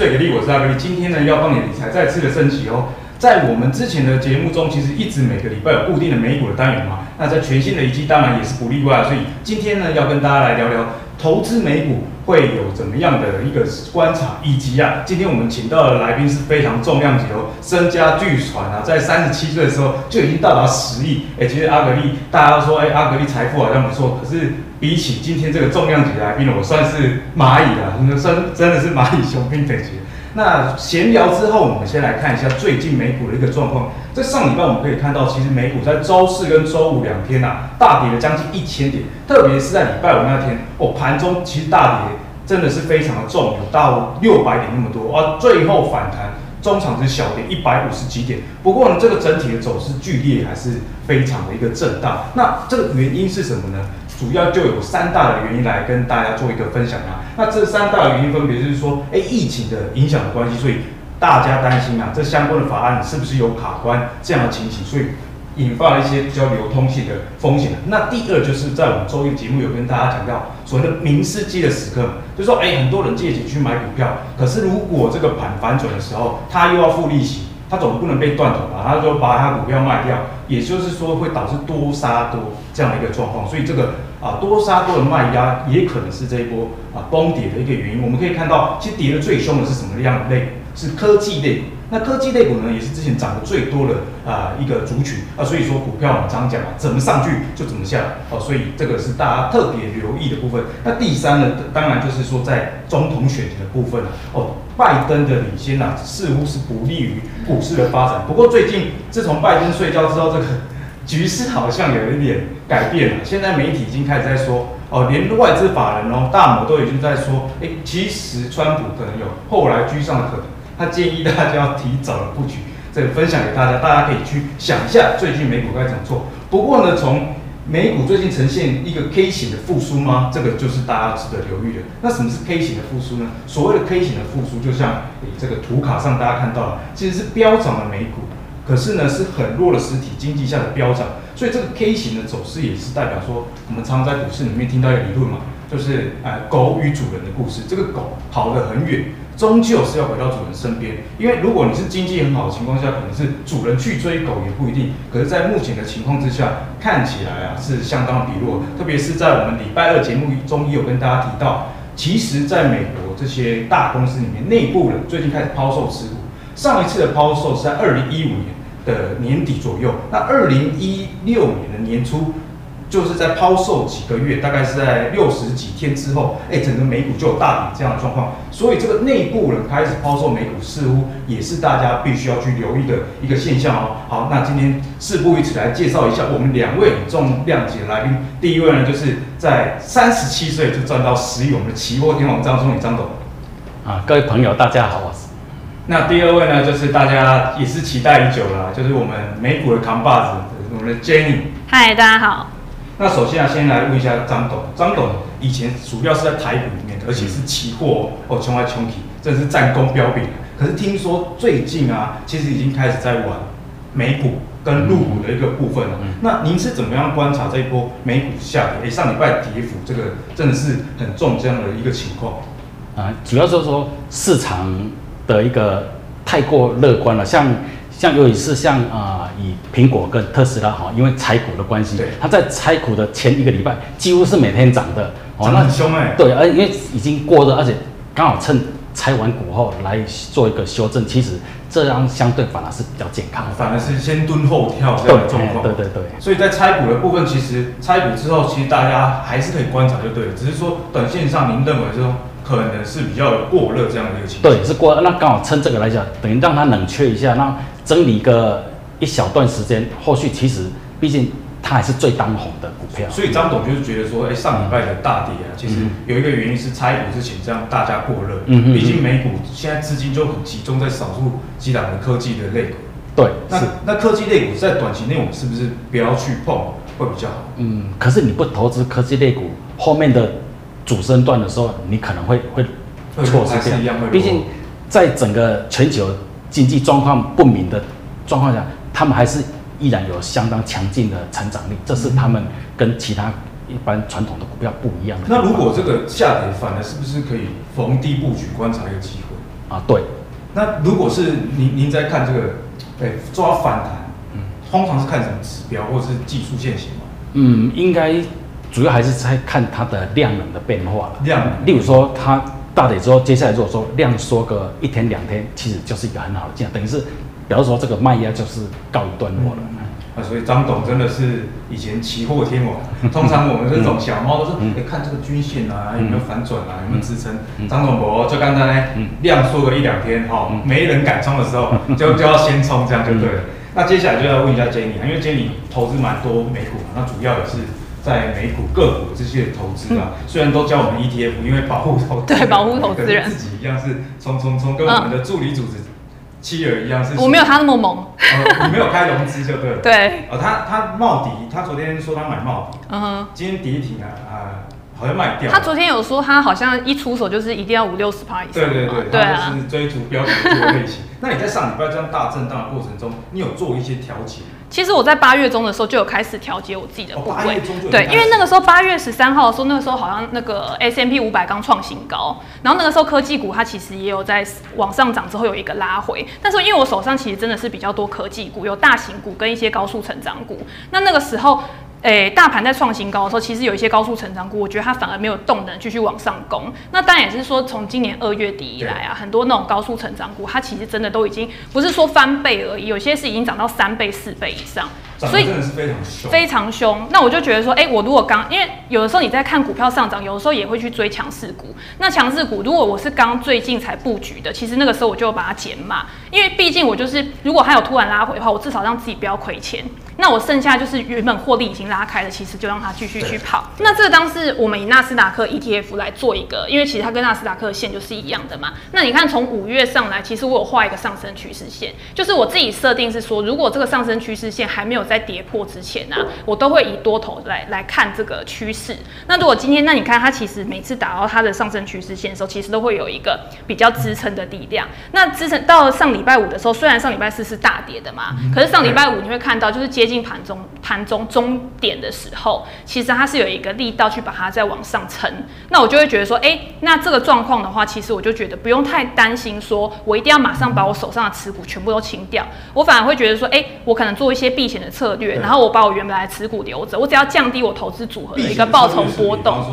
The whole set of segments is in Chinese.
最给力，我是阿格力。今天呢，要帮你理财再次的升级哦。在我们之前的节目中，其实一直每个礼拜有固定的美股的单元嘛。那在全新的一季，当然也是不例外。所以今天呢，要跟大家来聊聊投资美股会有怎么样的一个观察，以及啊，今天我们请到的来宾是非常重量级哦，身家巨传啊，在三十七岁的时候就已经到达十亿。哎，其实阿格力，大家都说哎，阿格力财富好像不错，可是。比起今天这个重量级的来宾，我算是蚂蚁了，真真的是蚂蚁雄兵等级。那闲聊之后，我们先来看一下最近美股的一个状况。在上礼拜我们可以看到，其实美股在周四跟周五两天啊，大跌了将近一千点，特别是在礼拜五那天，哦，盘中其实大跌真的是非常的重，有到六百点那么多，而最后反弹。中场是小跌一百五十几点，不过呢，这个整体的走势剧烈还是非常的一个震荡。那这个原因是什么呢？主要就有三大的原因来跟大家做一个分享啊。那这三大原因分别就是说，哎，疫情的影响的关系，所以大家担心啊，这相关的法案是不是有卡关这样的情形，所以。引发了一些比较流通性的风险。那第二就是在我们周一节目有跟大家讲到所谓的明斯基的时刻，就是说，哎，很多人借钱去买股票，可是如果这个盘反转的时候，他又要付利息，他总不能被断头吧？他就把他股票卖掉，也就是说会导致多杀多这样的一个状况。所以这个啊多杀多的卖压也可能是这一波啊崩跌的一个原因。我们可以看到，其实跌的最凶的是什么样的类？是科技类。那科技类股呢，也是之前涨得最多的啊、一个族群啊，所以说股票我们常讲啊，怎么上去就怎么下来哦，所以这个是大家特别留意的部分。那第三呢，当然就是说在总统选举的部分哦，拜登的领先啊，似乎是不利于股市的发展。不过最近自从拜登睡觉之后，这个局势好像有一点改变了。现在媒体已经开始在说哦，连外资法人哦，大摩都已经在说，哎，其实川普可能有后来居上的可能。他建议大家要提早的布局，这个分享给大家，大家可以去想一下最近美股该怎么做。不过呢，从美股最近呈现一个 K 型的复苏吗？这个就是大家值得留意的。那什么是 K 型的复苏呢？所谓的 K 型的复苏，就像这个图卡上大家看到了，其实是飙涨的美股，可是呢是很弱的实体经济下的飙涨。所以这个 K 型的走势也是代表说，我们常常在股市里面听到一个理论嘛，就是呃狗与主人的故事。这个狗跑得很远。终究是要回到主人身边，因为如果你是经济很好的情况下，可能是主人去追狗也不一定。可是，在目前的情况之下，看起来啊是相当疲弱。特别是在我们礼拜二节目中也有跟大家提到，其实在美国这些大公司里面，内部人最近开始抛售持股。上一次的抛售是在二零一五年的年底左右，那二零一六年的年初。就是在抛售几个月，大概是在六十几天之后，哎，整个美股就有大跌这样的状况。所以这个内部人开始抛售美股，似乎也是大家必须要去留意的一个现象哦。好，那今天事不宜迟，来介绍一下我们两位很重量级的来宾。第一位呢，就是在三十七岁就赚到十亿，我们的期货天王张忠谋张董。啊，各位朋友，大家好。那第二位呢，就是大家也是期待已久了，就是我们美股的扛把子，我们的 Jenny。嗨，大家好。那首先啊，先来问一下张董，张董以前主要是在台股里面，而且是期货哦，穷来穷去，真的是战功彪炳。可是听说最近啊，其实已经开始在玩美股跟陆股的一个部分了。嗯嗯、那您是怎么样观察这一波美股下跌？哎、欸，上礼拜跌幅这个真的是很重这样的一个情况啊，主要就是说市场的一个太过乐观了，像。像尤其是像啊、呃，以苹果跟特斯拉哈，因为拆股的关系，它在拆股的前一个礼拜几乎是每天涨的，涨得很凶哎。对，而因为已经过热，而且刚好趁拆完股后来做一个修正，其实这样相对反而是比较健康，反而是先蹲后跳这样的状况。对对对。所以在拆股的部分，其实拆股之后，其实大家还是可以观察就对了，只是说短线上您认为说可能是比较过热这样的一个情况。对，是过热，那刚好趁这个来讲，等于让它冷却一下，那。整理个一小段时间，后续其实毕竟它还是最当红的股票。所以张董就是觉得说，哎、欸，上礼拜的大跌啊，其实有一个原因是拆股之前这样大家过热。嗯嗯。毕竟美股现在资金就很集中在少数几档的科技的类股。对。那是那科技类股在短期内我们是不是不要去碰会比较好？嗯。可是你不投资科技类股，后面的主升段的时候，你可能会会错失掉。毕竟在整个全球。经济状况不明的状况下，他们还是依然有相当强劲的成长力，这是他们跟其他一般传统的股票不一样的。那如果这个下跌反而是不是可以逢低布局观察一个机会？啊，对。那如果是您您在看这个，对，抓反弹，嗯，通常是看什么指标或者是技术线型吗？嗯，应该主要还是在看它的量能的变化了。量能，例如说它大底之后，接下来如果说量缩个一天两天，其实就是一个很好的价，等于是，比如说这个卖压就是告一段落了。嗯啊，所以张董真的是以前期货天王。通常我们这种小猫都是，哎，看这个均线啊，有没有反转啊，有没有支撑。张总博就刚才量缩个一两天，哈，没人敢冲的时候，就就要先冲，这样就对了。那接下来就要问一下 Jenny 啊，因为 Jenny 投资蛮多美股，那主要也是在美股个股这些投资啊。虽然都教我们 ETF，因为保护投对保护投资人自己一样是冲冲冲，跟我们的助理组织。妻儿一样是，我没有他那么猛，呃、你没有开融资就对了。对，呃，他他茂迪，他昨天说他买茂迪，嗯哼，今天跌停啊，啊、呃，好像卖掉。他昨天有说他好像一出手就是一定要五六十趴以上。对对对，对啊，他就是追逐标准的类型。那你在上礼拜这样大震荡的过程中，你有做一些调节？其实我在八月中的时候就有开始调节我自己的部位，对，因为那个时候八月十三号的时候，那个时候好像那个 S M P 五百刚创新高，然后那个时候科技股它其实也有在往上涨之后有一个拉回，但是因为我手上其实真的是比较多科技股，有大型股跟一些高速成长股，那那个时候。诶、欸，大盘在创新高的时候，其实有一些高速成长股，我觉得它反而没有动能继续往上攻。那当然也是说，从今年二月底以来啊，很多那种高速成长股，它其实真的都已经不是说翻倍而已，有些是已经涨到三倍、四倍以上。所以真的是非常凶，非常凶。那我就觉得说，哎、欸，我如果刚，因为有的时候你在看股票上涨，有的时候也会去追强势股。那强势股，如果我是刚最近才布局的，其实那个时候我就把它减码，因为毕竟我就是，如果还有突然拉回的话，我至少让自己不要亏钱。那我剩下就是原本获利已经拉开了，其实就让它继续去跑。那这个当是我们以纳斯达克 ETF 来做一个，因为其实它跟纳斯达克的线就是一样的嘛。那你看从五月上来，其实我有画一个上升趋势线，就是我自己设定是说，如果这个上升趋势线还没有在跌破之前。钱啊，我都会以多头来来看这个趋势。那如果今天，那你看它其实每次打到它的上升趋势线的时候，其实都会有一个比较支撑的力量。那支撑到了上礼拜五的时候，虽然上礼拜四是大跌的嘛，可是上礼拜五你会看到，就是接近盘中盘中终点的时候，其实它是有一个力道去把它再往上撑。那我就会觉得说，哎，那这个状况的话，其实我就觉得不用太担心，说我一定要马上把我手上的持股全部都清掉。我反而会觉得说，哎，我可能做一些避险的策略，然后我把。我原本来持股留着，我只要降低我投资组合的一个报酬波动。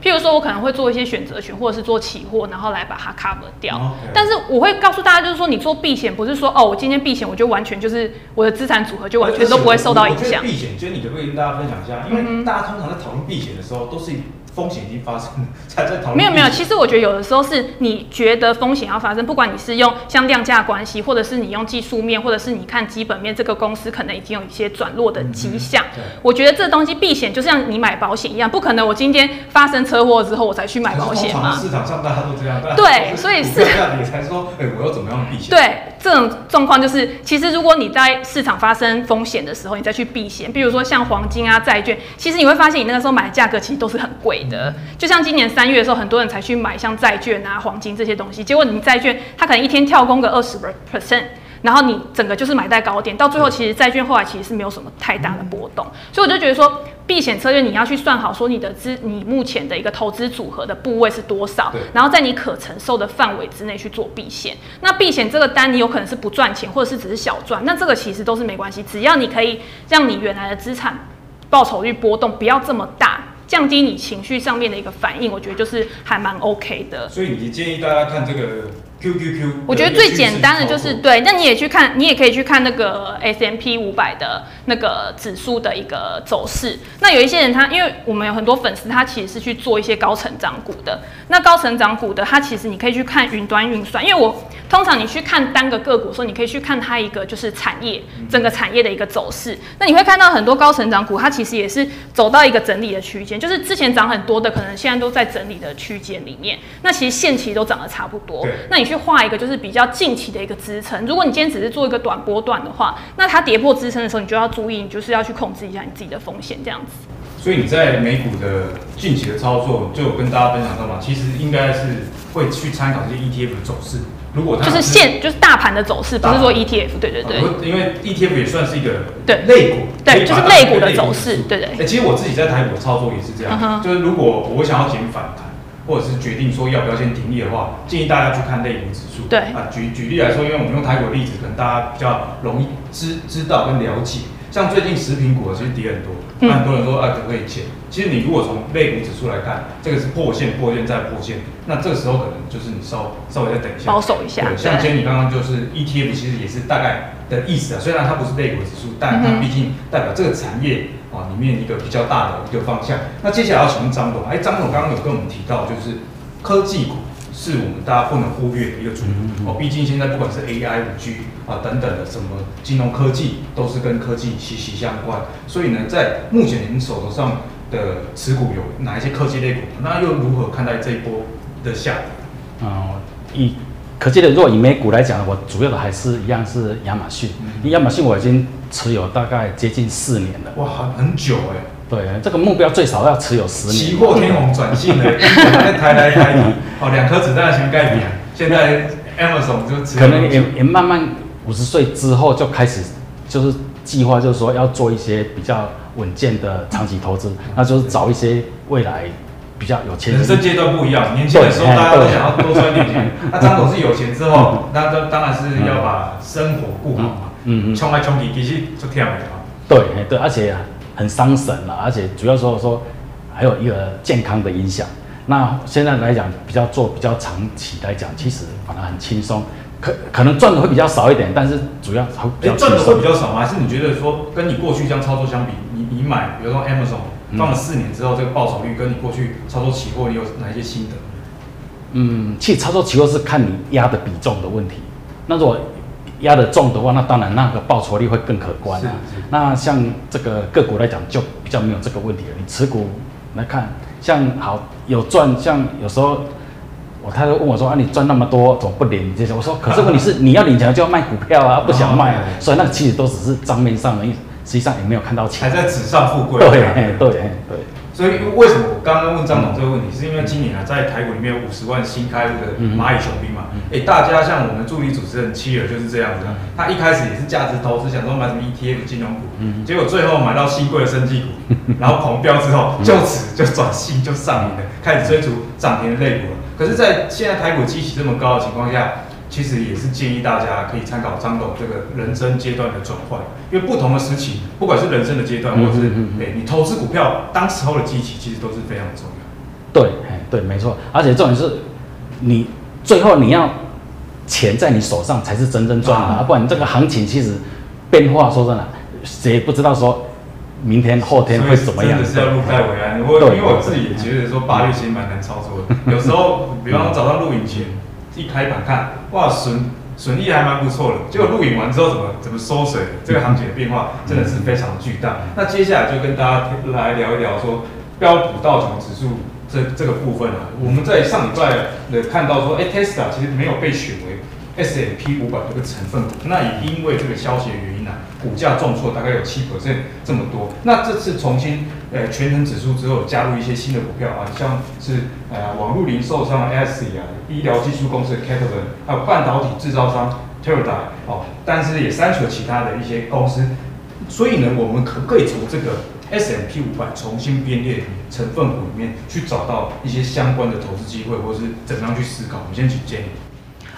譬如说，我可能会做一些选择权，或者是做期货，然后来把它 cover 掉。Okay. 但是我会告诉大家，就是说，你做避险不是说哦，我今天避险，我就完全就是我的资产组合就完全都不会受到影响。避险，就是你可不可以跟大家分享一下？因为大家通常在讨论避险的时候，都是。风险已经发生才在讨论。没有没有，其实我觉得有的时候是你觉得风险要发生，不管你是用像量价关系，或者是你用技术面，或者是你看基本面，这个公司可能已经有一些转弱的迹象。嗯、我觉得这东西避险就像你买保险一样，不可能我今天发生车祸之后我才去买保险嘛。市场上大家都这样。对，所以是。你才说，哎、欸，我要怎么样避险？对，这种状况就是，其实如果你在市场发生风险的时候，你再去避险，比如说像黄金啊、债券，其实你会发现你那个时候买的价格其实都是很贵的，就像。今年三月的时候，很多人才去买像债券啊、黄金这些东西，结果你债券它可能一天跳空个二十 percent，然后你整个就是买在高点，到最后其实债券后来其实是没有什么太大的波动，所以我就觉得说避险策略你要去算好，说你的资你目前的一个投资组合的部位是多少，然后在你可承受的范围之内去做避险。那避险这个单你有可能是不赚钱，或者是只是小赚，那这个其实都是没关系，只要你可以让你原来的资产报酬率波动不要这么大。降低你情绪上面的一个反应，我觉得就是还蛮 OK 的。所以你建议大家看这个 QQQ。我觉得最简单的就是对，那你也去看，你也可以去看那个 S M P 五百的那个指数的一个走势。那有一些人他，因为我们有很多粉丝，他其实是去做一些高成长股的。那高成长股的，它其实你可以去看云端运算，因为我。通常你去看单个个股的时候，你可以去看它一个就是产业整个产业的一个走势。那你会看到很多高成长股，它其实也是走到一个整理的区间，就是之前涨很多的，可能现在都在整理的区间里面。那其实线期都涨得差不多。那你去画一个就是比较近期的一个支撑。如果你今天只是做一个短波段的话，那它跌破支撑的时候，你就要注意，你就是要去控制一下你自己的风险这样子。所以你在美股的近期的操作，就有跟大家分享到嘛，其实应该是会去参考这些 ETF 的走势。如果它就是现，就是大盘的走势，不是说 ETF，对对对。因为 ETF 也算是一个对类股，对，就是类股的走势，对对。哎，其实我自己在台股的操作也是这样，就是如果我想要减反弹，或者是决定说要不要先停利的话，建议大家去看类股指数。对啊，举举例来说，因为我们用台股的例子，可能大家比较容易知知道跟了解。像最近食品股其实跌很多，那很多人说啊可不可以减？其实你如果从类股指数来看，这个是破线、破线再破线，那这个时候可能就是你稍稍微再等一下，保守一下。对，像今天你刚刚就是 ETF，其实也是大概的意思啊。虽然它不是类股指数，但它毕竟代表这个产业啊里面一个比较大的一个方向。那接下来要请问张总，哎，张总刚刚有跟我们提到，就是科技股。是我们大家不能忽略的一个主流哦。毕竟现在不管是 AI、五 G 啊等等的什么金融科技，都是跟科技息息相关。所以呢，在目前您手头上的持股有哪一些科技类股？那又如何看待这一波的下跌？啊、嗯，以科技的，如果以美股来讲，我主要的还是一样是亚马逊。亚、嗯、马逊我已经持有大概接近四年了。哇，很很久哎。对，这个目标最少要持有十年。期货天红转性的，台台台底，哦，两颗子弹先盖比。现在 Amazon 就可能也也慢慢五十岁之后就开始，就是计划就是说要做一些比较稳健的长期投资，嗯、那就是找一些未来比较有钱。人生阶段不一样，年轻的时候大家都想要多赚点钱。那张总是有钱之后，那当当然是要把生活顾好嘛。嗯嗯。冲来冲去，其实就跳没了。对对，而且。很伤神了，而且主要说说还有一个健康的影响。那现在来讲，比较做比较长期来讲，其实反而很轻松，可可能赚的会比较少一点，但是主要会比较赚的会比较少吗？还是你觉得说跟你过去这样操作相比，你你买比如说 Amazon 放了四年之后，这个报酬率跟你过去操作期货，你有哪一些心得？嗯，其实操作期货是看你压的比重的问题。那如果压得重的话，那当然那个报酬率会更可观啊。那像这个个股来讲，就比较没有这个问题了。你持股来看，像好有赚，像有时候我太太问我说啊，你赚那么多，怎么不领这些？我说，可是问题是你要领钱就要卖股票啊，不想卖，啊所以那其实都只是账面上的意思，实际上也没有看到钱，还在纸上富贵。对对对。对所以为什么我刚刚问张总这个问题，是因为今年啊，在台股里面有五十万新开户的蚂蚁雄兵嘛？哎，大家像我们助理主持人七儿就是这样子，他一开始也是价值投资，想说买什么 ETF 金融股，结果最后买到新贵的生技股，然后狂飙之后，就此就转性就上瘾了，开始追逐涨停的类股了。可是，在现在台股基期这么高的情况下，其实也是建议大家可以参考张董这个人生阶段的转换，因为不同的时期，不管是人生的阶段，或者是哎你投资股票当时候的基期，其实都是非常重要。对，对，没错。而且重点是，你最后你要钱在你手上才是真正赚的，啊，不然这个行情其实变化，说真的，谁也不知道说明天后天会怎么样。真的是要入袋为安。我因为我自己也觉得说八月其实蛮难操作的，有时候比方说早上录影前。一开盘看，哇，损损益还蛮不错的。结果录影完之后，怎么怎么缩水？这个行情的变化真的是非常巨大。那接下来就跟大家来聊一聊说标普道琼指数这这个部分啊。我们在上礼拜的看到说，哎，Tesla 其实没有被选为 S M P 五百这个成分股，那也因为这个消息的原因呢、啊，股价重挫大概有七 percent 这么多。那这次重新呃权衡指数之后，加入一些新的股票啊，像是呃网络零售商 ASI 啊，医疗技术公司的 Catalent，还有半导体制造商 t e r a d a 哦，但是也删除了其他的一些公司。所以呢，我们可不可以从这个 S&P 五百重新编列成分股里面去找到一些相关的投资机会，或是怎么样去思考？我们先请建议。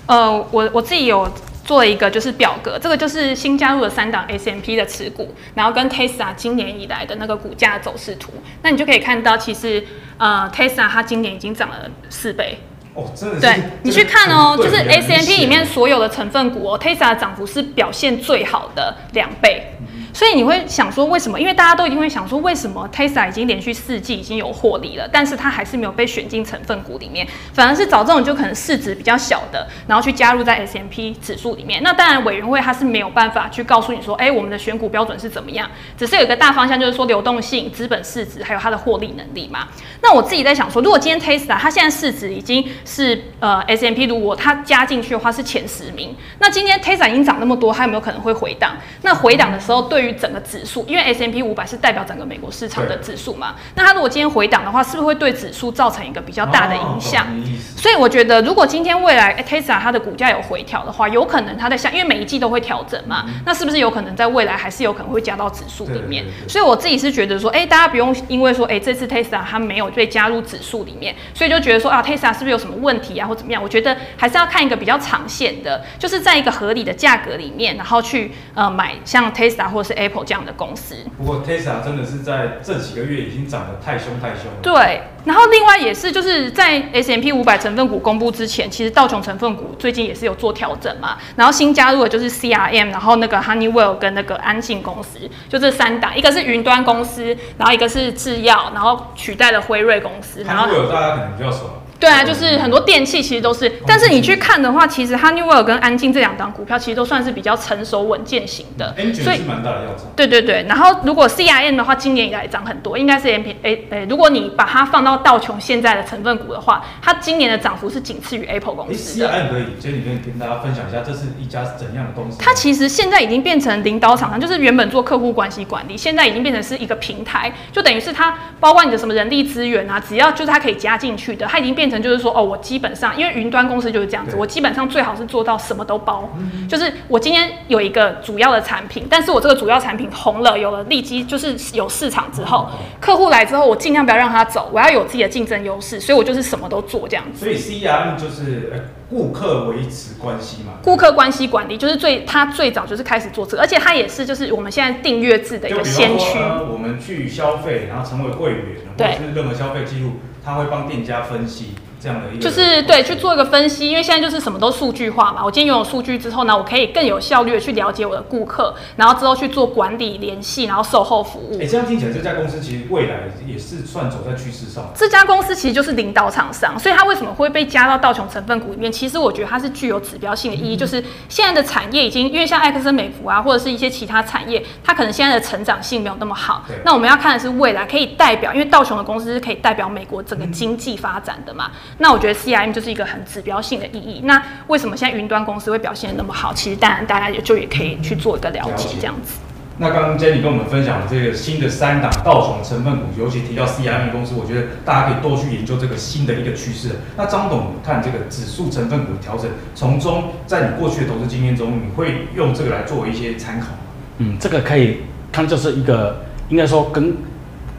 呃，我我自己有做一个就是表格，这个就是新加入的三档 S M P 的持股，然后跟 Tesla 今年以来的那个股价走势图，那你就可以看到，其实呃 Tesla 它今年已经涨了四倍。哦，真的是。对，你去看哦，就是 S M P 里面所有的成分股哦，Tesla 的涨幅是表现最好的两倍。所以你会想说为什么？因为大家都一定会想说，为什么 Tesla 已经连续四季已经有获利了，但是它还是没有被选进成分股里面，反而是找这种就可能市值比较小的，然后去加入在 S M P 指数里面。那当然，委员会它是没有办法去告诉你说，哎，我们的选股标准是怎么样，只是有一个大方向，就是说流动性、资本市值还有它的获利能力嘛。那我自己在想说，如果今天 Tesla 它现在市值已经是呃 S M P，如果它加进去的话是前十名，那今天 Tesla 已经涨那么多，它有没有可能会回档？那回档的时候对对于整个指数，因为 S M P 五百是代表整个美国市场的指数嘛，那它如果今天回档的话，是不是会对指数造成一个比较大的影响？哦、所以我觉得，如果今天未来 Tesla 它的股价有回调的话，有可能它在下，因为每一季都会调整嘛，嗯、那是不是有可能在未来还是有可能会加到指数里面？对对对对，所以我自己是觉得说，哎，大家不用因为说，哎，这次 Tesla 它没有被加入指数里面，所以就觉得说啊，Tesla 是不是有什么问题啊，或怎么样？我觉得还是要看一个比较长线的，就是在一个合理的价格里面，然后去呃买像 Tesla 或者是 Apple 这样的公司。不过 Tesla 真的是在这几个月已经涨得太凶太凶了。对。然后另外也是就是在 S M P 五百成分股公布之前，其实道琼成分股最近也是有做调整嘛。然后新加入的就是 CRM，然后那个 Honeywell 跟那个安信公司，就这三档，一个是云端公司，然后一个是制药，然后取代了辉瑞公司。然后 Honeywell 大家可能比较熟。对啊，就是很多电器其实都是，但是你去看的话，其实 Honeywell 跟安进这两档股票其实都算是比较成熟稳健型的，所以是蛮大的药厂。对对对，然后如果 CRM 的话，今年以来涨很多，应该是 M P A 诶，如果你把它放到道琼现在的成分股的话，它今年的涨幅是仅次于 Apple 公司的。CRM 可以，今天你可以跟大家分享一下，这是一家怎样的公司？它其实现在已经变成领导厂商，就是原本做客户关系管理，现在已经变成是一个平台，就等于是它包括你的什么人力资源啊，只要就是它可以加进去的，它已经变成就是说哦，我。基本上，因为云端公司就是这样子，我基本上最好是做到什么都包，就是我今天有一个主要的产品，但是我这个主要产品红了，有了利基，就是有市场之后，客户来之后，我尽量不要让他走，我要有自己的竞争优势，所以我就是什么都做这样子。所以 CRM 就是顾客维持关系嘛，顾客关系管理就是最他最早就是开始做这个，而且他也是就是我们现在订阅制的一个先驱。我们去消费，然后成为会员，或者是任何消费记录，他会帮店家分析。这样的一个就是对去做一个分析，因为现在就是什么都数据化嘛。我今天拥有数据之后呢，我可以更有效率的去了解我的顾客，然后之后去做管理、联系，然后售后服务。哎，这样听起来这家公司其实未来也是算走在趋势上。这家公司其实就是领导厂商，所以它为什么会被加到道琼成分股里面？其实我觉得它是具有指标性的意义，嗯、就是现在的产业已经，因为像艾克森美孚啊，或者是一些其他产业，它可能现在的成长性没有那么好。那我们要看的是未来可以代表，因为道琼的公司是可以代表美国整个经济发展的嘛。嗯、那我觉得 CRM。就是一个很指标性的意义。那为什么现在云端公司会表现的那么好？其实当然大家也就也可以去做一个了解，这样子。那刚刚 Jenny 跟我们分享的这个新的三档道琼成分股，尤其提到 CRM 公司，我觉得大家可以多去研究这个新的一个趋势。那张董看这个指数成分股的调整，从中在你过去的投资经验中，你会用这个来作为一些参考吗？嗯，这个可以看就是一个应该说跟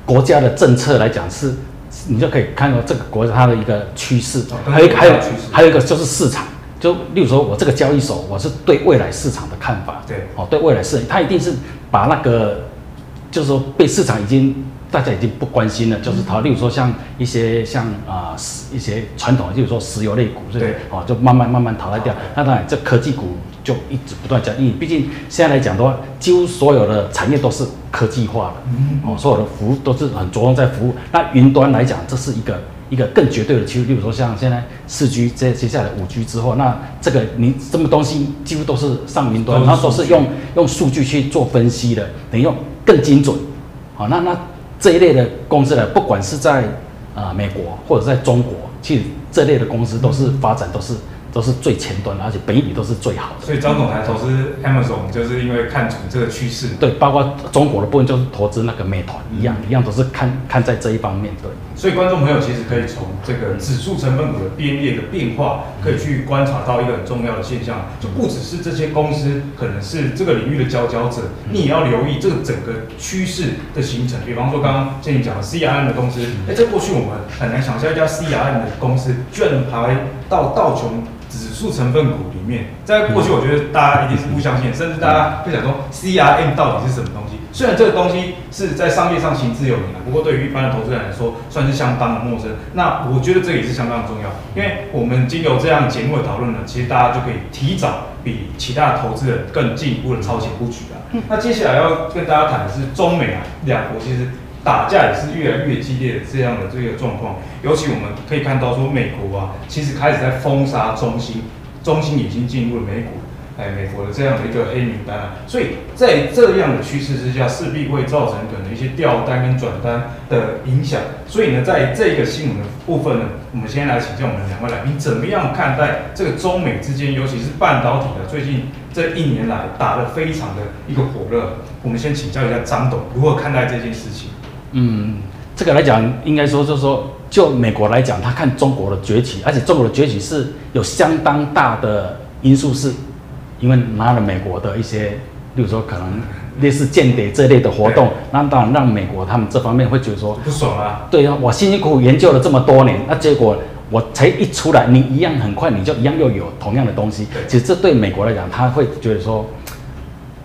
国家的政策来讲是。你就可以看到这个国家它的一个趋势，还有还有还有一个就是市场，就例如说我这个交易所，我是对未来市场的看法，对，哦，对未来市场，它一定是把那个，就是说被市场已经大家已经不关心了，就是它，例如说像一些像啊一些传统，例如说石油类股，对，哦，就慢慢慢慢淘汰掉，那当然这科技股。就一直不断讲，因为毕竟现在来讲的话，几乎所有的产业都是科技化的，哦，所有的服务都是很着重在服务。那云端来讲，这是一个一个更绝对的趋势。例如说，像现在四 G，接接下来五 G 之后，那这个你什么东西几乎都是上云端，然后都是用用数据去做分析的，等于用更精准。好，那那这一类的公司呢，不管是在啊、呃、美国或者在中国，其实这类的公司都是发展都是。都是最前端的，而且本益比都是最好的。所以张总来投资 Amazon 就是因为看准这个趋势。对，包括中国的部分就是投资那个美团一样，一样都是看看在这一方面。对。所以观众朋友其实可以从这个指数成分股的编列的变化，可以去观察到一个很重要的现象，就不只是这些公司可能是这个领域的佼佼者，你也要留意这个整个趋势的形成。比方说刚刚建议讲的 CRM 的公司，哎，在过去我们很难想象一家 CRM 的公司居然排到道琼。指数成分股里面，在过去我觉得大家一定是不相信，甚至大家会想说 CRM 到底是什么东西？虽然这个东西是在商业上行之有年，不过对于一般的投资人来说，算是相当的陌生。那我觉得这也是相当的重要，因为我们经由这样节目的讨论呢，其实大家就可以提早比其他的投资人更进一步的超前布局啊。那接下来要跟大家谈的是中美啊两国其实。打架也是越来越激烈的这样的这个状况，尤其我们可以看到说，美国啊，其实开始在封杀中芯，中芯已经进入了美股。哎美国的这样的一个黑名单啊。所以在这样的趋势之下，势必会造成可能一些调单跟转单的影响。所以呢，在这个新闻的部分呢，我们先来请教我们两位来宾，怎么样看待这个中美之间，尤其是半导体的最近这一年来打得非常的一个火热。我们先请教一下张董，如何看待这件事情？嗯，这个来讲，应该说就是说。就美国来讲，他看中国的崛起，而且中国的崛起是有相当大的因素，是因为拿了美国的一些，例如说可能类似间谍这类的活动，那当然让美国他们这方面会觉得说不爽啊。对啊，我辛辛苦苦研究了这么多年，那结果我才一出来，你一样很快你就一样又有同样的东西。其实这对美国来讲，他会觉得说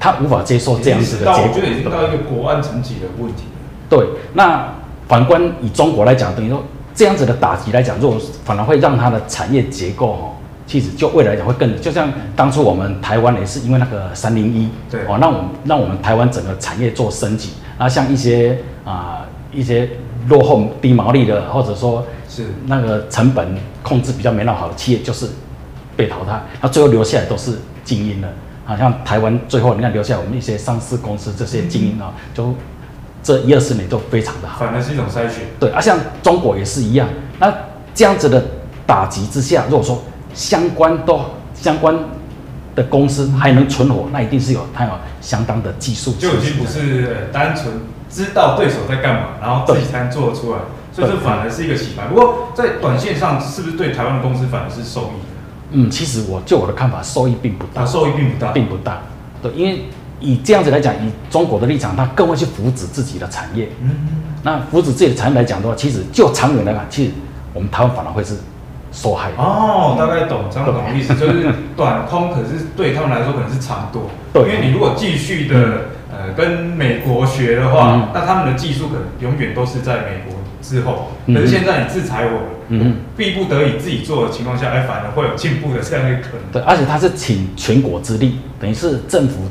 他无法接受这样子的结果。我觉得已经到一个国安层级的问题。对，那反观以中国来讲，等于说。这样子的打击来讲，如果反而会让它的产业结构哦，其实就未来来讲会更，就像当初我们台湾也是因为那个三零一，对哦，让我们让我们台湾整个产业做升级，那像一些啊、呃、一些落后低毛利的，或者说是那个成本控制比较没那么好的企业，就是被淘汰，那最后留下来都是精英了，好像台湾最后你看留下来我们一些上市公司这些精英啊，就。这一二十年都非常的好，反而是一种筛选。对啊，像中国也是一样。那这样子的打击之下，如果说相关都相关的公司还能存活，那一定是有它有相当的技术。就已经不是单纯知道对手在干嘛，然后自己才能做得出来，所以这反而是一个洗牌。不过在短线上，是不是对台湾的公司反而是受益？嗯，其实我就我的看法，收益并不大。啊，收益并不大，并不大。对，因为。以这样子来讲，以中国的立场，他更会去扶持自己的产业。嗯，那扶持自己的产业来讲的话，其实就长远来讲，其实我们台湾反而会是受害的。哦，大概懂张总的意思，就是短空，可是对他们来说可能是长多。对，因为你如果继续的、嗯、呃跟美国学的话，嗯、那他们的技术可能永远都是在美国之后。可是现在你制裁我，嗯，逼不得已自己做的情况下，哎，反而会有进步的这样一个可能。对，而且他是倾全国之力，等于是政府。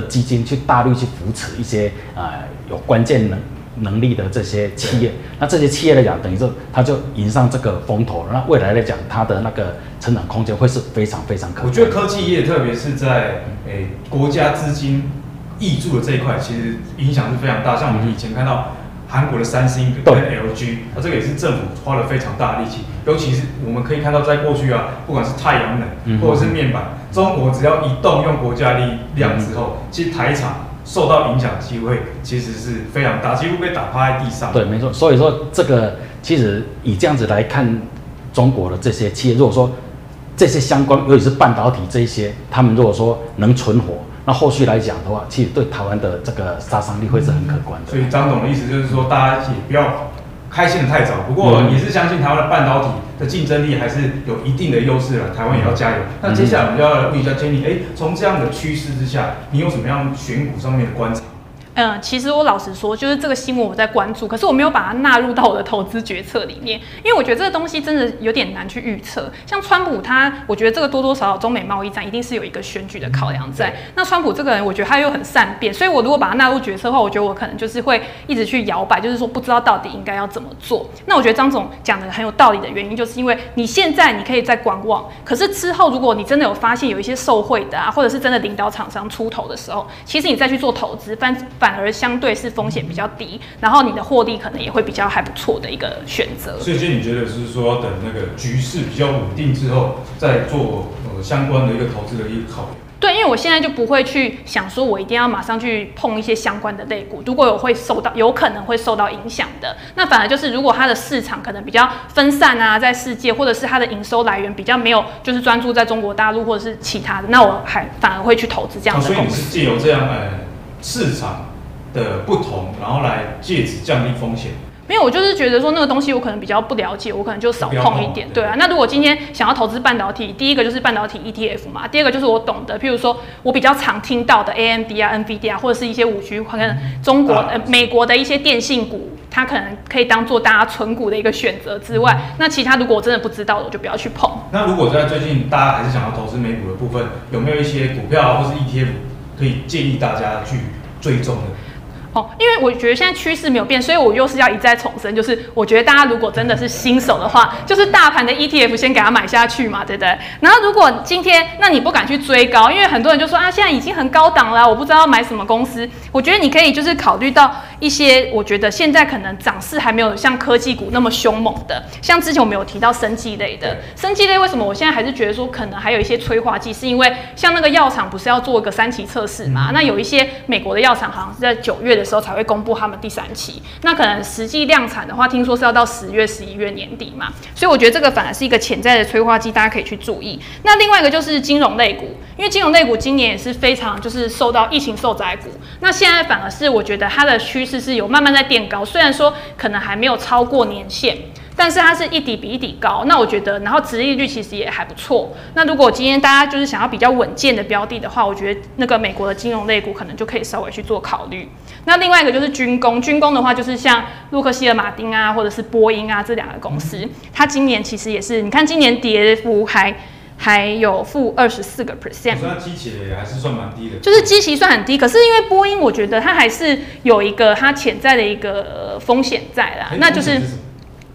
的基金去大力去扶持一些啊、呃、有关键能能力的这些企业，那这些企业来讲，等于说它就迎上这个风头了。那未来来讲，它的那个成长空间会是非常非常可。我觉得科技业，特别是在诶、欸、国家资金挹注的这一块，其实影响是非常大。像我们以前看到。韩国的三星跟 LG，啊，这个也是政府花了非常大的力气。尤其是我们可以看到，在过去啊，不管是太阳能或者是面板，中国只要一动用国家力量之后，其实台场受到影响的机会其实是非常大，几乎被打趴在地上。对，没错。所以说，这个其实以这样子来看，中国的这些企业，如果说这些相关，尤其是半导体这一些，他们如果说能存活。那后续来讲的话，其实对台湾的这个杀伤力会是很可观的。所以张总的意思就是说，大家也不要开心的太早。不过也是相信台湾的半导体的竞争力还是有一定的优势了，台湾也要加油。那接下来我们就要问一下 Jenny，哎，从这样的趋势之下，你有什么样选股上面的观察？嗯，其实我老实说，就是这个新闻我在关注，可是我没有把它纳入到我的投资决策里面，因为我觉得这个东西真的有点难去预测。像川普他，我觉得这个多多少少中美贸易战一定是有一个选举的考量在。那川普这个人，我觉得他又很善变，所以我如果把它纳入决策的话，我觉得我可能就是会一直去摇摆，就是说不知道到底应该要怎么做。那我觉得张总讲的很有道理的原因，就是因为你现在你可以在观望，可是之后如果你真的有发现有一些受贿的啊，或者是真的领导厂商出头的时候，其实你再去做投资，反反而相对是。风险比较低，然后你的获利可能也会比较还不错的一个选择。所以，就你觉得是说，等那个局势比较稳定之后，再做呃相关的一个投资的一个考虑。对，因为我现在就不会去想说，我一定要马上去碰一些相关的类股。如果有会受到，有可能会受到影响的，那反而就是如果它的市场可能比较分散啊，在世界，或者是它的营收来源比较没有，就是专注在中国大陆或者是其他的，那我还反而会去投资这样的公司。所以你是借由这样呃市场的不同，然后来借此降低风险。没有，我就是觉得说那个东西我可能比较不了解，我可能就少碰一点。对啊，那如果今天想要投资半导体，第一个就是半导体 ETF 嘛，第二个就是我懂的，譬如说我比较常听到的 AMD 啊、NVIDIA 啊，或者是一些五 G，可能中国呃美国的一些电信股，它可能可以当做大家存股的一个选择之外，那其他如果我真的不知道的，我就不要去碰。那如果在最近大家还是想要投资美股的部分，有没有一些股票或是 ETF 可以建议大家去追踪的？哦，因为我觉得现在趋势没有变，所以我又是要一再重申，就是我觉得大家如果真的是新手的话，就是大盘的 ETF 先给它买下去嘛，对不对？然后如果今天那你不敢去追高，因为很多人就说啊，现在已经很高档了，我不知道要买什么公司。我觉得你可以就是考虑到一些，我觉得现在可能涨势还没有像科技股那么凶猛的，像之前我们有提到生技类的，生技类为什么我现在还是觉得说可能还有一些催化剂，是因为像那个药厂不是要做一个三期测试嘛？那有一些美国的药厂好像是在九月的时候才会公布他们第三期，那可能实际量产的话，听说是要到十月、十一月年底嘛，所以我觉得这个反而是一个潜在的催化剂，大家可以去注意。那另外一个就是金融类股，因为金融类股今年也是非常就是受到疫情受灾股，那现在反而是我觉得它的趋势是有慢慢在垫高，虽然说可能还没有超过年线。但是它是一底比一底高，那我觉得，然后殖利率其实也还不错。那如果今天大家就是想要比较稳健的标的的话，我觉得那个美国的金融类股可能就可以稍微去做考虑。那另外一个就是军工，军工的话就是像洛克希尔马丁啊，或者是波音啊这两个公司，它今年其实也是，你看今年跌幅还还有负二十四个 percent，它基期也还是算蛮低的，就是基期算很低。可是因为波音，我觉得它还是有一个它潜在的一个风险在啦，那就是。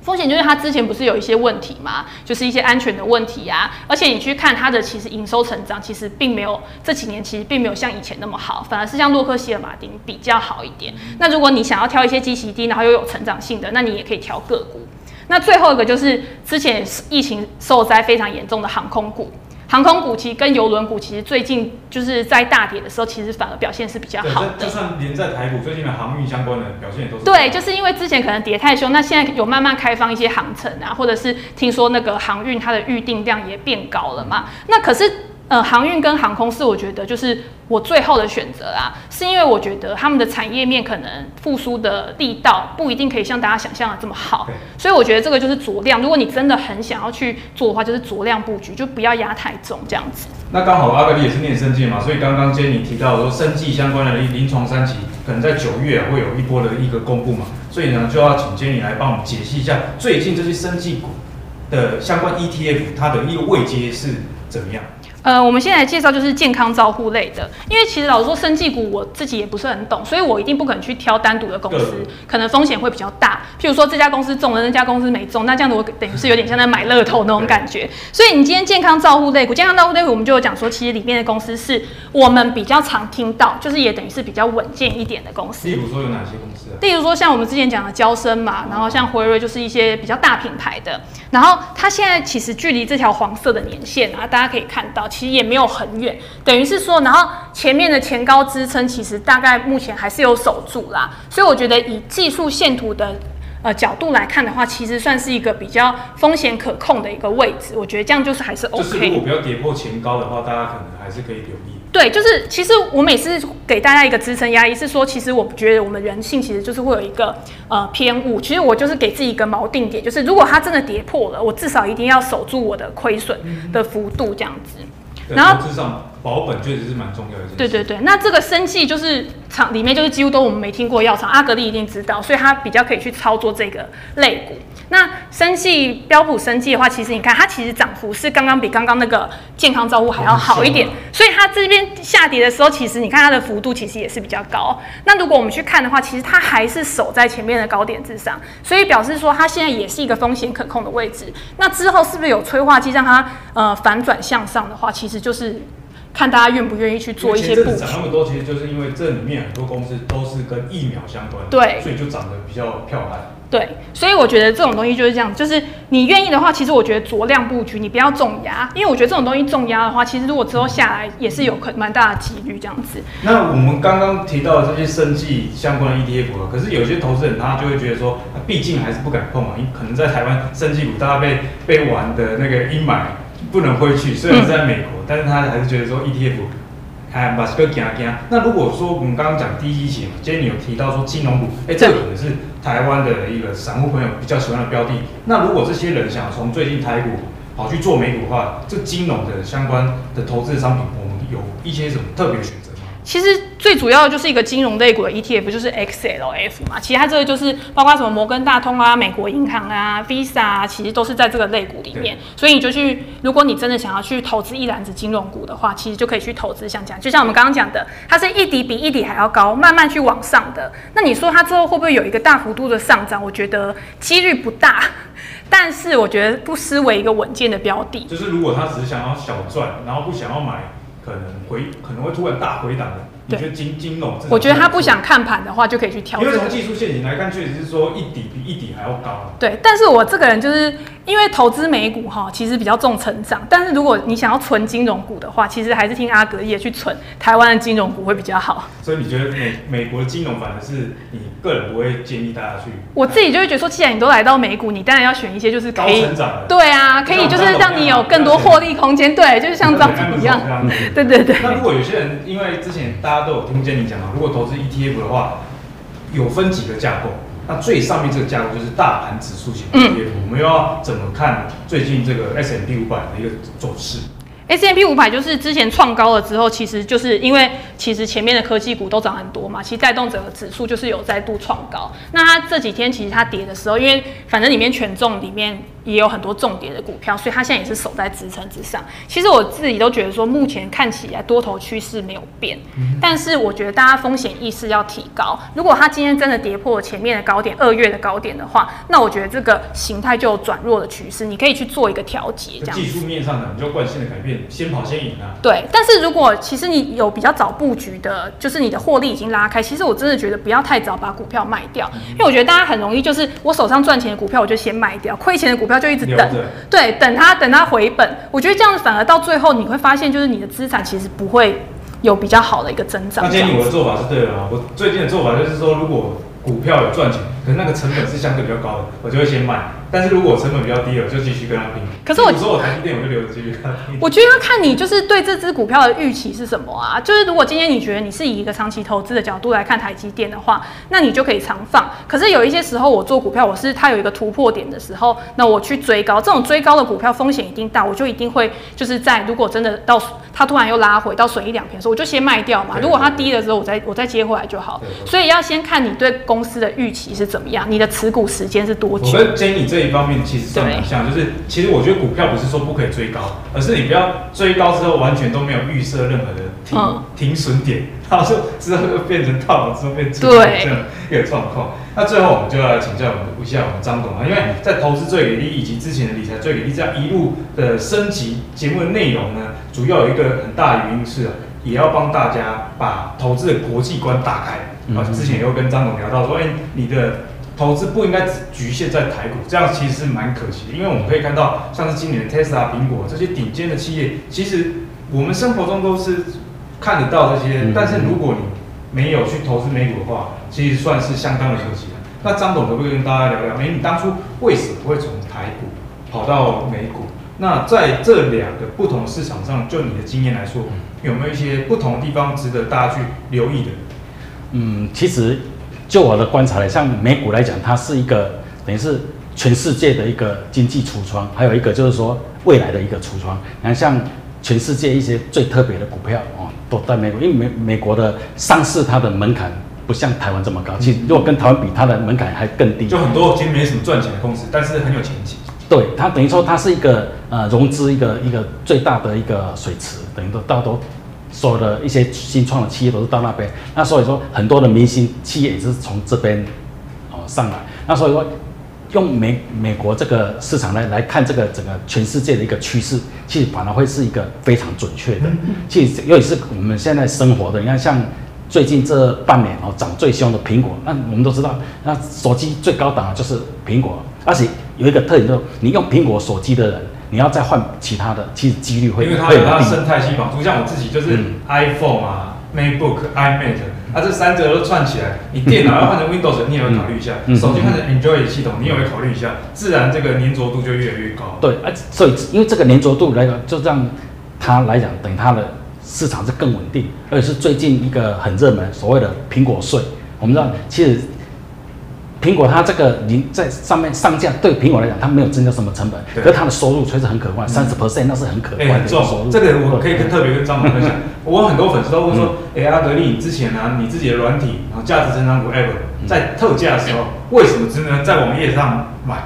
风险就是它之前不是有一些问题嘛？就是一些安全的问题啊，而且你去看它的其实营收成长，其实并没有这几年其实并没有像以前那么好，反而是像洛克希尔马丁比较好一点。那如果你想要挑一些基息低，然后又有成长性的，那你也可以挑个股。那最后一个就是之前疫情受灾非常严重的航空股。航空股其实跟邮轮股其实最近就是在大跌的时候，其实反而表现是比较好的。就算连在台股最近的航运相关的表现也都是。对，就是因为之前可能跌太凶，那现在有慢慢开放一些航程啊，或者是听说那个航运它的预定量也变高了嘛。那可是。呃，航运跟航空是我觉得就是我最后的选择啦，是因为我觉得他们的产业面可能复苏的力道不一定可以像大家想象的这么好，所以我觉得这个就是酌量。如果你真的很想要去做的话，就是酌量布局，就不要压太重这样子。那刚好阿格力也是念生技嘛，所以刚刚 Jenny 提到说生技相关的临床三期可能在九月会有一波的一个公布嘛，所以呢就要请 Jenny 来帮我们解析一下最近这些生技股的相关 ETF 它的一个位阶是怎么样。呃，我们现在来介绍就是健康照护类的，因为其实老实说，生技股我自己也不是很懂，所以我一定不可能去挑单独的公司，可能风险会比较大。譬如说这家公司中了，那家公司没中，那这样子我等于是有点像在买乐透那种感觉。所以你今天健康照护类股，健康照护类股我们就有讲说，其实里面的公司是我们比较常听到，就是也等于是比较稳健一点的公司。例如说有哪些公司啊？例如说像我们之前讲的交生嘛，然后像辉瑞就是一些比较大品牌的，然后它现在其实距离这条黄色的年线啊，大家可以看到，其实也没有很。远，等于是说，然后前面的前高支撑其实大概目前还是有守住啦，所以我觉得以技术线图的呃角度来看的话，其实算是一个比较风险可控的一个位置。我觉得这样就是还是 OK。就是如果不要跌破前高的话，大家可能还是可以留意。对，就是其实我每次给大家一个支撑压力是说，其实我觉得我们人性其实就是会有一个呃偏误。其实我就是给自己一个锚定点，就是如果它真的跌破了，我至少一定要守住我的亏损的幅度这样子。然后至少保本确实是蛮重要的。对对对，那这个生气就是厂里面就是几乎都我们没听过药厂，阿格力一定知道，所以他比较可以去操作这个类股。那生技标普生技的话，其实你看它其实涨幅是刚刚比刚刚那个健康照护还要好一点，所以它这边下跌的时候，其实你看它的幅度其实也是比较高。那如果我们去看的话，其实它还是守在前面的高点之上，所以表示说它现在也是一个风险可控的位置。那之后是不是有催化剂让它呃反转向上的话，其实就是看大家愿不愿意去做一些布局。涨那么多，其实就是因为这里面很多公司都是跟疫苗相关的，对，所以就涨得比较漂亮。对，所以我觉得这种东西就是这样，就是你愿意的话，其实我觉得酌量布局，你不要重压，因为我觉得这种东西重压的话，其实如果之后下来也是有可蛮大的几率这样子。那我们刚刚提到的这些生技相关的 ETF，可是有些投资人他就会觉得说，毕竟还是不敢碰嘛，因可能在台湾生技股大家被被玩的那个阴霾不能挥去，虽然是在美国，但是他还是觉得说 ETF。还把这个行行。那如果说我们刚刚讲低基期嘛，今天你有提到说金融股，哎、这个可能是台湾的一个散户朋友比较喜欢的标的。那如果这些人想要从最近台股跑去做美股的话，这金融的相关的投资的商品，我们有一些什么特别选择？其实最主要就是一个金融类股的 ETF，就是 XLF 嘛。其他这个就是包括什么摩根大通啊、美国银行啊、Visa 啊，其实都是在这个类股里面。所以你就去，如果你真的想要去投资一篮子金融股的话，其实就可以去投资像这样，就像我们刚刚讲的，它是一底比一底还要高，慢慢去往上的。那你说它之后会不会有一个大幅度的上涨？我觉得几率不大。但是我觉得不失为一个稳健的标的。就是如果他只是想要小赚，然后不想要买，可能回可能会突然大回档的。你觉得金金融？我觉得他不想看盘的话，就可以去调。因为从技术线型来看，确实是说一底比一底还要高。对，但是我这个人就是。因为投资美股哈，其实比较重成长，但是如果你想要存金融股的话，其实还是听阿格也去存台湾的金融股会比较好。所以你觉得美美国的金融反而是你个人不会建议大家去？我自己就会觉得说，既然你都来到美股，你当然要选一些就是可以高成长的。对啊，可以就是让你有更多获利空间。对，就是像张总一样。对对对。那如果有些人，因为之前大家都有听见你讲啊，如果投资 ETF 的话，有分几个架构。那最上面这个架构就是大盘指数型 ETF，我们又要怎么看最近这个 S&P 五百的一个走势？S&P 五百就是之前创高了之后，其实就是因为其实前面的科技股都涨很多嘛，其实带动整个指数就是有再度创高。那它这几天其实它跌的时候，因为反正里面权重里面也有很多重跌的股票，所以它现在也是守在支撑之上。其实我自己都觉得说，目前看起来多头趋势没有变，但是我觉得大家风险意识要提高。如果它今天真的跌破前面的高点，二月的高点的话，那我觉得这个形态就有转弱的趋势，你可以去做一个调节，这样。技术面上的，你就惯性的改变。先跑先赢啊！对，但是如果其实你有比较早布局的，就是你的获利已经拉开，其实我真的觉得不要太早把股票卖掉，因为我觉得大家很容易就是我手上赚钱的股票我就先卖掉，亏钱的股票就一直等，对，等它等它回本。我觉得这样子反而到最后你会发现，就是你的资产其实不会有比较好的一个增长。那建议我的做法是对的啊，我最近的做法就是说，如果股票有赚钱，可是那个成本是相对比较高的，我就会先卖。但是如果成本比较低了，就继续跟他拼。可是我说我台积电，我就留着继续跟他拼。我觉得要看你就是对这支股票的预期是什么啊？就是如果今天你觉得你是以一个长期投资的角度来看台积电的话，那你就可以长放。可是有一些时候我做股票，我是它有一个突破点的时候，那我去追高，这种追高的股票风险一定大，我就一定会就是在如果真的到它突然又拉回到损一两片的时候，我就先卖掉嘛。如果它低的时候，我再我再接回来就好。所以要先看你对公司的预期是怎么样，你的持股时间是多久。我跟 Jenny 这一方面其实。很像，就是其实我觉得股票不是说不可以追高，而是你不要追高之后完全都没有预设任何的停、嗯、停损点，然后之后又变成套牢，之后变成这样一个状况。那最后我们就要请教我们一下我们张董啊，因为在投资最给力以及之前的理财最给力这样一路的升级节目的内容呢，主要有一个很大的原因是，也要帮大家把投资的国际观打开。啊，之前也有跟张总聊到说，哎、欸，你的。投资不应该只局限在台股，这样其实是蛮可惜的。因为我们可以看到，像是今年的 Tesla、苹果这些顶尖的企业，其实我们生活中都是看得到这些。但是如果你没有去投资美股的话，其实算是相当的可惜了。那张总可不可以跟大家聊聊？哎，你当初为什么会从台股跑到美股？那在这两个不同市场上，就你的经验来说，有没有一些不同的地方值得大家去留意的？嗯，其实。就我的观察来，像美股来讲，它是一个等于是全世界的一个经济橱窗，还有一个就是说未来的一个橱窗。你看，像全世界一些最特别的股票哦，都在美国，因为美美国的上市它的门槛不像台湾这么高。其实如果跟台湾比，它的门槛还更低。就很多其实没什么赚钱的公司，但是很有前景。对，它等于说它是一个呃融资一个一个最大的一个水池，等于说大多。所有的一些新创的企业都是到那边，那所以说很多的明星企业也是从这边哦上来，那所以说用美美国这个市场来来看这个整个全世界的一个趋势，其实反而会是一个非常准确的。其实尤其是我们现在生活的，你看像最近这半年哦涨最凶的苹果，那我们都知道，那手机最高档的就是苹果，而且有一个特点就是你用苹果手机的人。你要再换其他的，其实几率会，因为它有它生态系统，就像我自己就是 iPhone 啊、嗯、MacBook、iMac，啊这三者都串起来，你电脑要换成 Windows，你也会考虑一下；嗯、手机换成 Android 系统，你也会考虑一下，自然这个粘着度就越来越高。对，啊，所以因为这个粘着度来讲，就让它来讲，等它的市场是更稳定，而且是最近一个很热门所谓的苹果税。我们知道，其实苹果它这个您在上面上架，对苹果来讲，它没有增加什么成本，可是它的收入确实很可观，三十 percent 那是很可观的收入。这个我可以跟特别跟张总分享，我很多粉丝都会说，哎，阿德利，你，之前呢，你自己的软体，然后价值成长股 ever 在特价的时候，为什么只能在网页上买，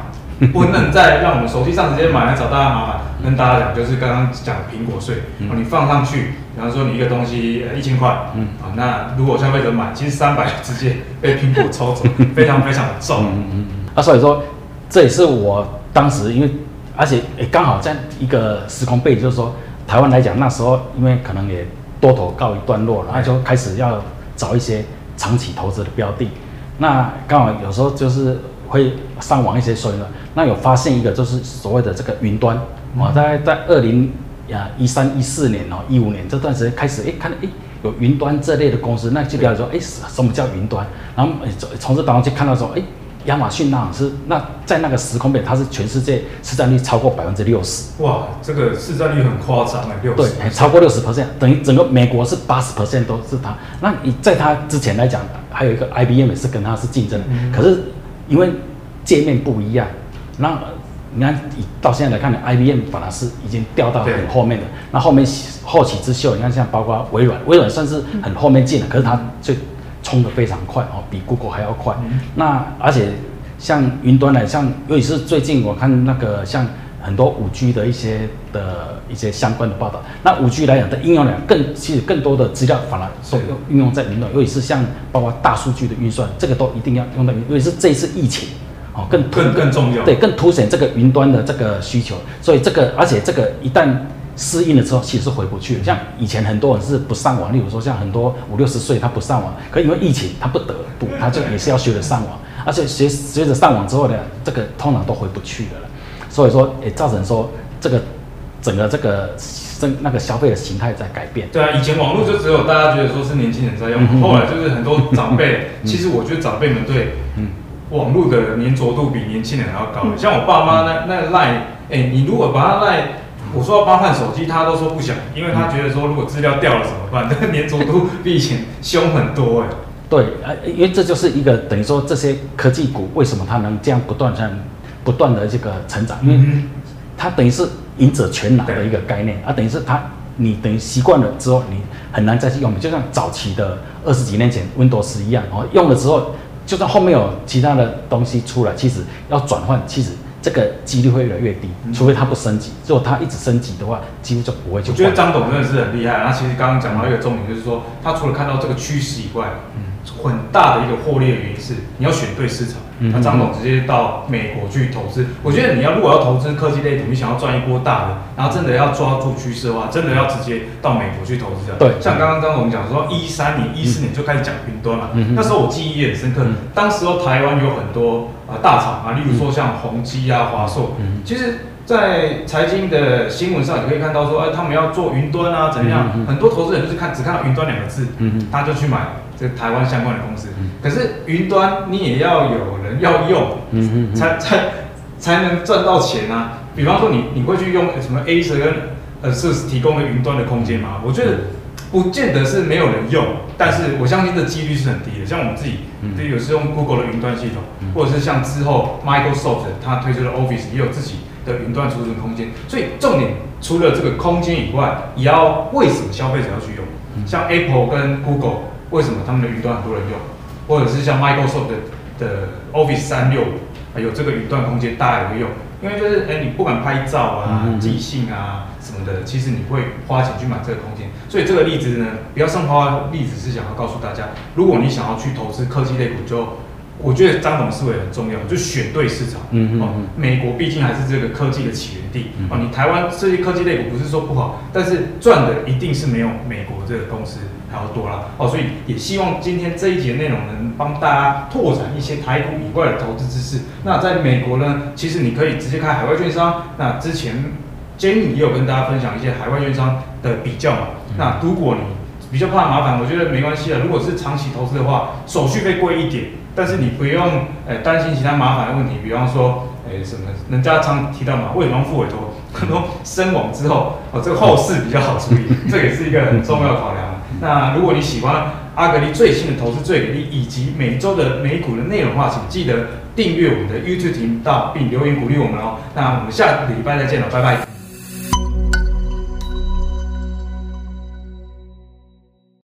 不能在让我们手机上直接买来找大家麻烦？跟大家讲，就是刚刚讲的苹果税，你放上去，比方说你一个东西呃一千块，嗯。啊，那如果消费者买，其实三百直接被苹果抽走，非常非常的重，嗯嗯啊，所以说这也是我当时因为，而且也刚好在一个时空背景，就是说台湾来讲，那时候因为可能也多头告一段落了，然后就开始要找一些长期投资的标的，那刚好有时候就是会上网一些所以呢，那有发现一个就是所谓的这个云端。我，在在二零呀一三一四年哦一五年这段时间开始，哎，看到哎有云端这类的公司，那就比方说，哎，什么叫云端？然后从从这当中去看到说，哎，亚马逊那是那在那个时空点，它是全世界市占率超过百分之六十。哇，这个市占率很夸张哎，六十。对，超过六十 percent，等于整个美国是八十 percent 都是它。那你在它之前来讲，还有一个 IBM 也是跟它是竞争的，嗯、可是因为界面不一样，那。你看，到现在来看呢，IBM 反而是已经掉到很后面的。那后面后起之秀，你看像包括微软，微软算是很后面进的，可是它最冲得非常快哦，比 Google 还要快。那而且像云端呢，像尤其是最近我看那个像很多五 G 的一些的一些相关的报道，那五 G 来讲的应用量更其实更多的资料反而都运用在云端，尤其是像包括大数据的运算，这个都一定要用到，尤其是这一次疫情。哦，更更更重要，对，更凸显这个云端的这个需求，所以这个，而且这个一旦适应了之后，其实是回不去了。像以前很多人是不上网，例如说像很多五六十岁他不上网，可因为疫情他不得不，他就也是要学着上网，而且学学着上网之后呢，这个通常都回不去的了。所以说也造成说这个整个这个生那个消费的形态在改变。对啊，以前网络就只有大家觉得说是年轻人在用，后来就是很多长辈，其实我觉得长辈们对，嗯。网络的粘着度比年轻人还要高，像我爸妈那那赖，哎、欸，你如果把他赖，我说要帮换手机，他都说不想，因为他觉得说如果资料掉了怎么办？那个粘着度比以前凶很多哎。对，啊，因为这就是一个等于说这些科技股为什么它能这样不断这样不断的这个成长，因为它等于是赢者全拿的一个概念，啊，等于是它你等于习惯了之后，你很难再去用，就像早期的二十几年前 Windows 一样，哦，用了之后。就算后面有其他的东西出来，其实要转换，其实这个几率会越来越低，除非它不升级。如果它一直升级的话，几乎就不会就。我觉得张董真的是很厉害。那其实刚刚讲到一个重点，就是说他除了看到这个趋势以外，嗯。很大的一个获利的原因是你要选对市场。那张总直接到美国去投资，我觉得你要如果要投资科技类股，你想要赚一波大的，然后真的要抓住趋势的话，真的要直接到美国去投资的。对，像刚刚张总讲说，一三年、一四年就开始讲云端了，那时候我记忆也很深刻。当时候台湾有很多啊大厂啊，例如说像宏基啊、华硕，其实在财经的新闻上你可以看到说，哎，他们要做云端啊，怎样？很多投资人就是看只看到云端两个字，他就去买。这台湾相关的公司，可是云端你也要有人要用，才才才能赚到钱啊。比方说你你会去用什么 Acer 跟呃是提供的云端的空间吗？我觉得不见得是没有人用，但是我相信这几率是很低的。像我们自己，就有时用 Google 的云端系统，或者是像之后 Microsoft 它推出的 Office 也有自己的云端储存空间。所以重点除了这个空间以外，也要为什么消费者要去用？像 Apple 跟 Google。为什么他们的云端很多人用，或者是像 Microsoft 的的 Office 三六，还有这个云端空间大家也会用？因为就是哎，你不管拍照啊、寄信啊什么的，其实你会花钱去买这个空间。所以这个例子呢，比较上花的例子是想要告诉大家，如果你想要去投资科技类股，就我觉得张董思维很重要，就选对市场。嗯哦，美国毕竟还是这个科技的起源地。哦，你台湾这些科技类股不是说不好，但是赚的一定是没有美国这个公司还要多啦。哦，所以也希望今天这一节内容能帮大家拓展一些台股以外的投资知识。那在美国呢，其实你可以直接开海外券商。那之前 Jenny 也有跟大家分享一些海外券商的比较嘛。那如果你比较怕麻烦，我觉得没关系啊。如果是长期投资的话，手续费贵一点。但是你不用诶担心其他麻烦的问题，比方说诶什么，人家常提到嘛，为什么付委托？很多身亡之后哦，这个后事比较好处理，这也是一个很重要的考量。那如果你喜欢阿格力最新的投资最给力以及每周的美股的内容的话，请记得订阅我们的 YouTube 频道并留言鼓励我们哦。那我们下个礼拜再见了，拜拜。